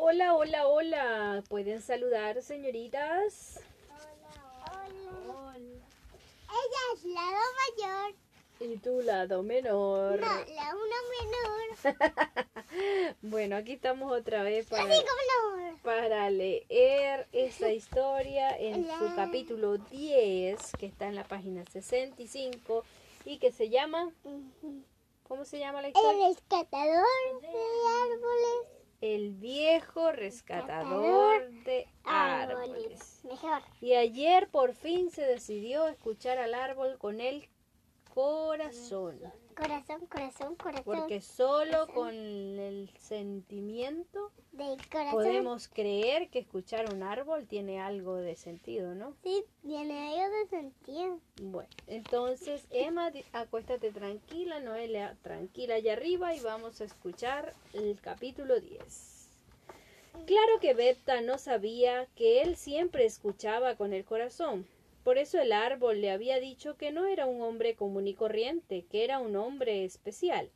Hola, hola, hola. ¿Pueden saludar, señoritas? Hola. Ella es la do mayor. Y tu lado menor. No, la una menor. Bueno, aquí estamos otra vez para, leer esta historia en su Hola. capítulo 10, que está en la página 65 y que se llama, ¿cómo se llama la historia? El rescatador de árboles. El viejo rescatador de árboles. Mejor. Y ayer por fin se decidió escuchar al árbol con el corazón. Corazón, corazón, corazón. Porque solo con el sentimiento de corazón. podemos creer que escuchar un árbol tiene algo de sentido, ¿no? Sí, tiene algo de sentido. Bueno, entonces Emma, acuéstate tranquila, Noelia, tranquila allá arriba y vamos a escuchar el capítulo 10. Claro que Berta no sabía que él siempre escuchaba con el corazón. Por eso el árbol le había dicho que no era un hombre común y corriente, que era un hombre especial.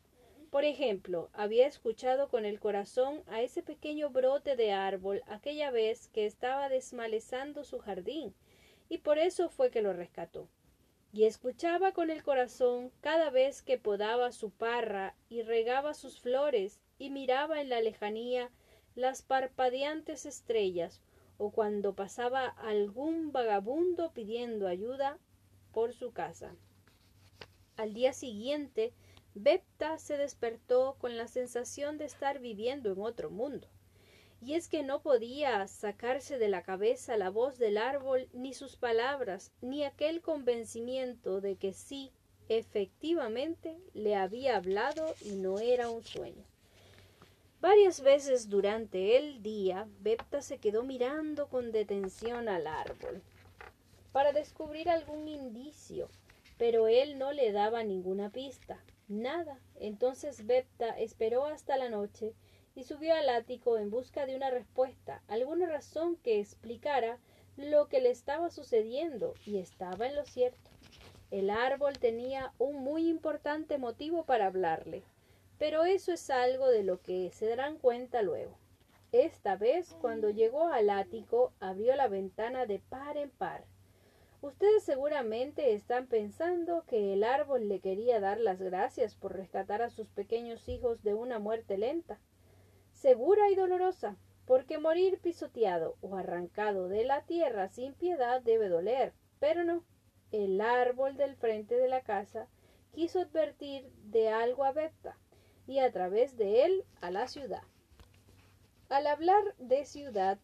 Por ejemplo, había escuchado con el corazón a ese pequeño brote de árbol aquella vez que estaba desmalezando su jardín, y por eso fue que lo rescató y escuchaba con el corazón cada vez que podaba su parra y regaba sus flores y miraba en la lejanía las parpadeantes estrellas o cuando pasaba algún vagabundo pidiendo ayuda por su casa. Al día siguiente, Bepta se despertó con la sensación de estar viviendo en otro mundo. Y es que no podía sacarse de la cabeza la voz del árbol, ni sus palabras, ni aquel convencimiento de que sí, efectivamente, le había hablado y no era un sueño. Varias veces durante el día, Bepta se quedó mirando con detención al árbol para descubrir algún indicio, pero él no le daba ninguna pista, nada. Entonces Bepta esperó hasta la noche y subió al ático en busca de una respuesta, alguna razón que explicara lo que le estaba sucediendo, y estaba en lo cierto. El árbol tenía un muy importante motivo para hablarle, pero eso es algo de lo que se darán cuenta luego. Esta vez, cuando llegó al ático, abrió la ventana de par en par. Ustedes seguramente están pensando que el árbol le quería dar las gracias por rescatar a sus pequeños hijos de una muerte lenta segura y dolorosa, porque morir pisoteado o arrancado de la tierra sin piedad debe doler. Pero no, el árbol del frente de la casa quiso advertir de algo a Bepta y a través de él a la ciudad. Al hablar de ciudad,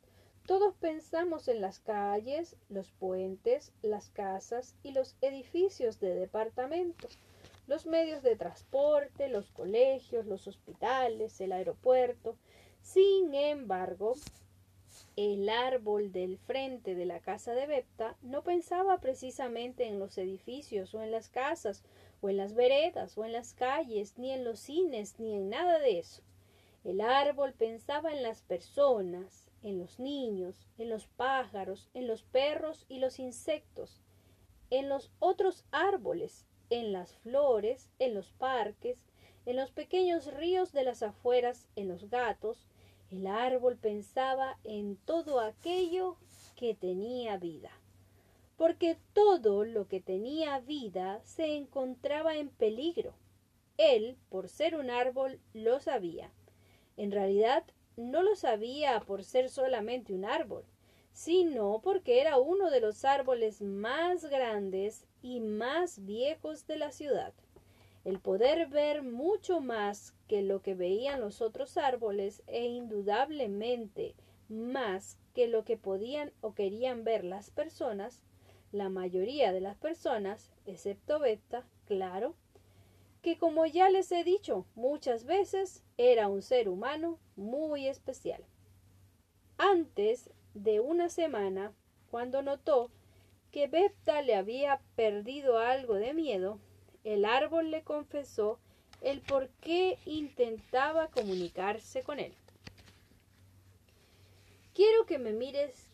todos pensamos en las calles, los puentes, las casas y los edificios de departamentos, los medios de transporte, los colegios, los hospitales, el aeropuerto. Sin embargo, el árbol del frente de la casa de Bepta no pensaba precisamente en los edificios o en las casas o en las veredas o en las calles, ni en los cines, ni en nada de eso. El árbol pensaba en las personas, en los niños, en los pájaros, en los perros y los insectos, en los otros árboles, en las flores, en los parques, en los pequeños ríos de las afueras, en los gatos. El árbol pensaba en todo aquello que tenía vida. Porque todo lo que tenía vida se encontraba en peligro. Él, por ser un árbol, lo sabía. En realidad, no lo sabía por ser solamente un árbol, sino porque era uno de los árboles más grandes y más viejos de la ciudad. El poder ver mucho más que lo que veían los otros árboles e indudablemente más que lo que podían o querían ver las personas, la mayoría de las personas, excepto Beta, claro, que como ya les he dicho muchas veces, era un ser humano muy especial. Antes de una semana, cuando notó que Bepta le había perdido algo de miedo, el árbol le confesó el por qué intentaba comunicarse con él. Quiero que me mires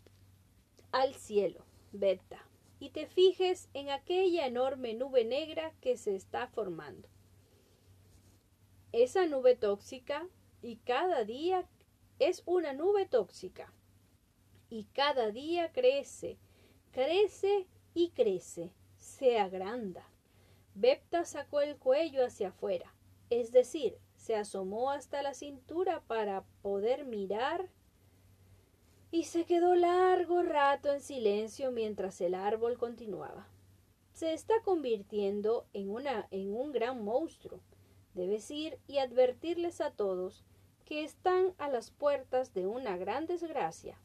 al cielo, Bepta, y te fijes en aquella enorme nube negra que se está formando. Esa nube tóxica y cada día es una nube tóxica y cada día crece, crece y crece, se agranda. Bepta sacó el cuello hacia afuera, es decir, se asomó hasta la cintura para poder mirar y se quedó largo rato en silencio mientras el árbol continuaba. Se está convirtiendo en, una, en un gran monstruo. Debes ir y advertirles a todos que están a las puertas de una gran desgracia.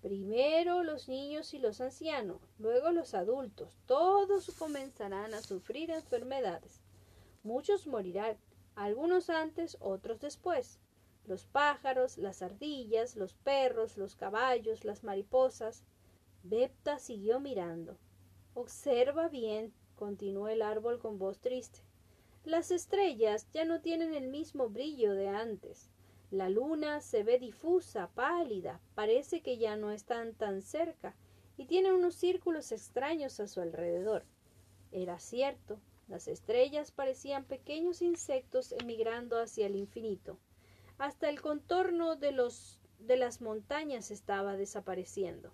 Primero los niños y los ancianos, luego los adultos, todos comenzarán a sufrir enfermedades. Muchos morirán, algunos antes, otros después. Los pájaros, las ardillas, los perros, los caballos, las mariposas. Bepta siguió mirando. Observa bien, continuó el árbol con voz triste. Las estrellas ya no tienen el mismo brillo de antes. La luna se ve difusa, pálida, parece que ya no están tan cerca y tiene unos círculos extraños a su alrededor. Era cierto, las estrellas parecían pequeños insectos emigrando hacia el infinito. Hasta el contorno de, los, de las montañas estaba desapareciendo.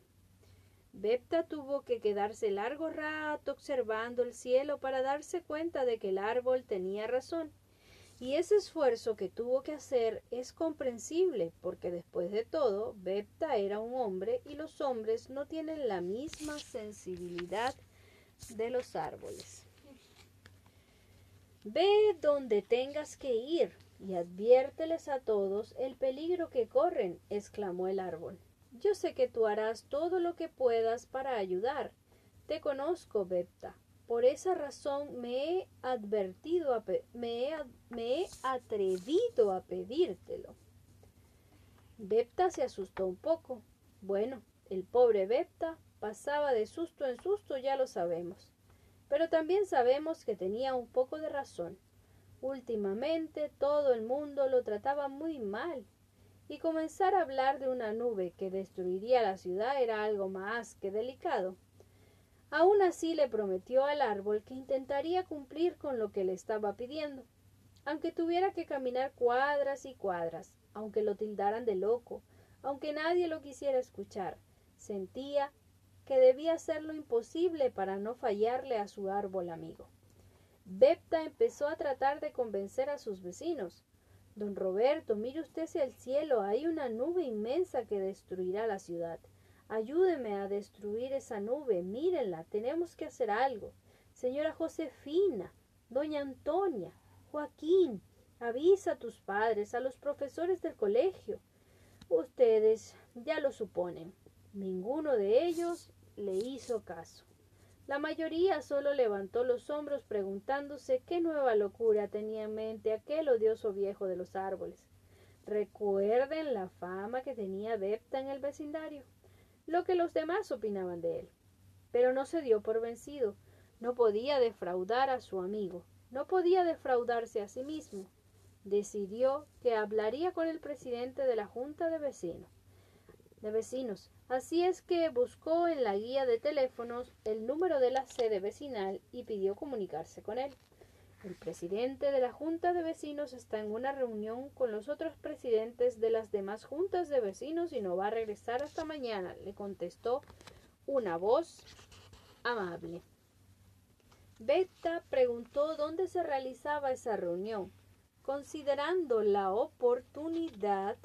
Bepta tuvo que quedarse largo rato observando el cielo para darse cuenta de que el árbol tenía razón. Y ese esfuerzo que tuvo que hacer es comprensible, porque después de todo, Bepta era un hombre y los hombres no tienen la misma sensibilidad de los árboles. Ve donde tengas que ir y adviérteles a todos el peligro que corren, exclamó el árbol. Yo sé que tú harás todo lo que puedas para ayudar. Te conozco, Bepta. Por esa razón me he advertido, a me, he, me he atrevido a pedírtelo. Bepta se asustó un poco. Bueno, el pobre Bepta pasaba de susto en susto, ya lo sabemos. Pero también sabemos que tenía un poco de razón. Últimamente todo el mundo lo trataba muy mal, y comenzar a hablar de una nube que destruiría la ciudad era algo más que delicado. Aún así le prometió al árbol que intentaría cumplir con lo que le estaba pidiendo, aunque tuviera que caminar cuadras y cuadras, aunque lo tildaran de loco, aunque nadie lo quisiera escuchar. Sentía que debía hacer lo imposible para no fallarle a su árbol amigo. Bepta empezó a tratar de convencer a sus vecinos. Don Roberto, mire usted hacia el cielo, hay una nube inmensa que destruirá la ciudad. Ayúdeme a destruir esa nube, mírenla, tenemos que hacer algo. Señora Josefina, doña Antonia, Joaquín, avisa a tus padres, a los profesores del colegio. Ustedes ya lo suponen. Ninguno de ellos le hizo caso. La mayoría solo levantó los hombros preguntándose qué nueva locura tenía en mente aquel odioso viejo de los árboles. Recuerden la fama que tenía Bepta en el vecindario lo que los demás opinaban de él. Pero no se dio por vencido, no podía defraudar a su amigo, no podía defraudarse a sí mismo. Decidió que hablaría con el presidente de la Junta de Vecinos. De vecinos. Así es que buscó en la guía de teléfonos el número de la sede vecinal y pidió comunicarse con él. El presidente de la Junta de Vecinos está en una reunión con los otros presidentes de las demás juntas de vecinos y no va a regresar hasta mañana, le contestó una voz amable. Beta preguntó dónde se realizaba esa reunión, considerando la oportunidad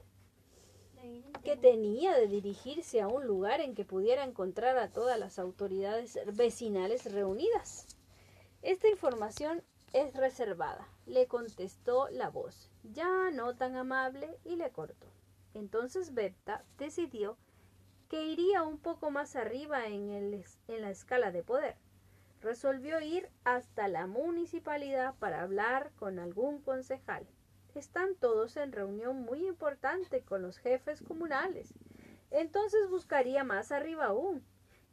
que tenía de dirigirse a un lugar en que pudiera encontrar a todas las autoridades vecinales reunidas. Esta información es reservada, le contestó la voz, ya no tan amable, y le cortó. Entonces Bepta decidió que iría un poco más arriba en, el, en la escala de poder. Resolvió ir hasta la municipalidad para hablar con algún concejal. Están todos en reunión muy importante con los jefes comunales. Entonces buscaría más arriba aún.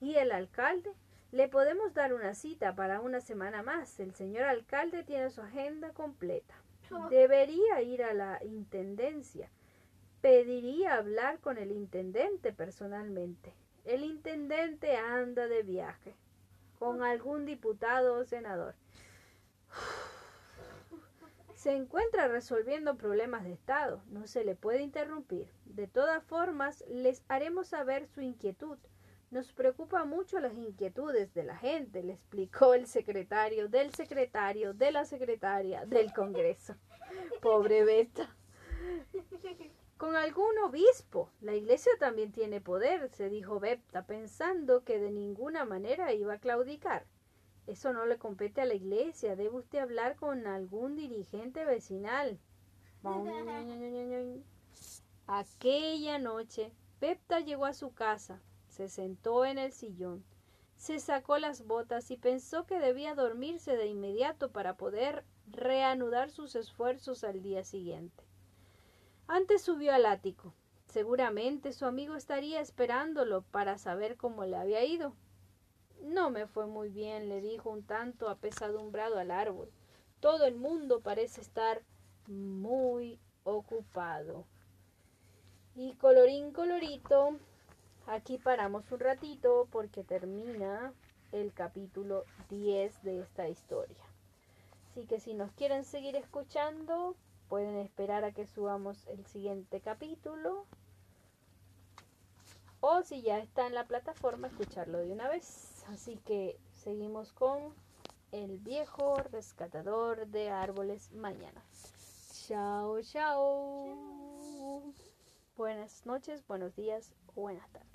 Y el alcalde le podemos dar una cita para una semana más. El señor alcalde tiene su agenda completa. Oh. Debería ir a la intendencia. Pediría hablar con el intendente personalmente. El intendente anda de viaje con algún diputado o senador. Se encuentra resolviendo problemas de Estado. No se le puede interrumpir. De todas formas, les haremos saber su inquietud. Nos preocupa mucho las inquietudes de la gente, le explicó el secretario del secretario de la secretaria del Congreso. Pobre Beta. Con algún obispo. La iglesia también tiene poder, se dijo Bepta, pensando que de ninguna manera iba a claudicar. Eso no le compete a la iglesia. Debe usted hablar con algún dirigente vecinal. Aquella noche, Pepta llegó a su casa, se sentó en el sillón, se sacó las botas y pensó que debía dormirse de inmediato para poder reanudar sus esfuerzos al día siguiente. Antes subió al ático. Seguramente su amigo estaría esperándolo para saber cómo le había ido. No me fue muy bien, le dijo un tanto apesadumbrado al árbol. Todo el mundo parece estar muy ocupado. Y colorín colorito, aquí paramos un ratito porque termina el capítulo 10 de esta historia. Así que si nos quieren seguir escuchando, pueden esperar a que subamos el siguiente capítulo. O si ya está en la plataforma, escucharlo de una vez. Así que seguimos con el viejo rescatador de árboles mañana. Chao, chao. Buenas noches, buenos días, buenas tardes.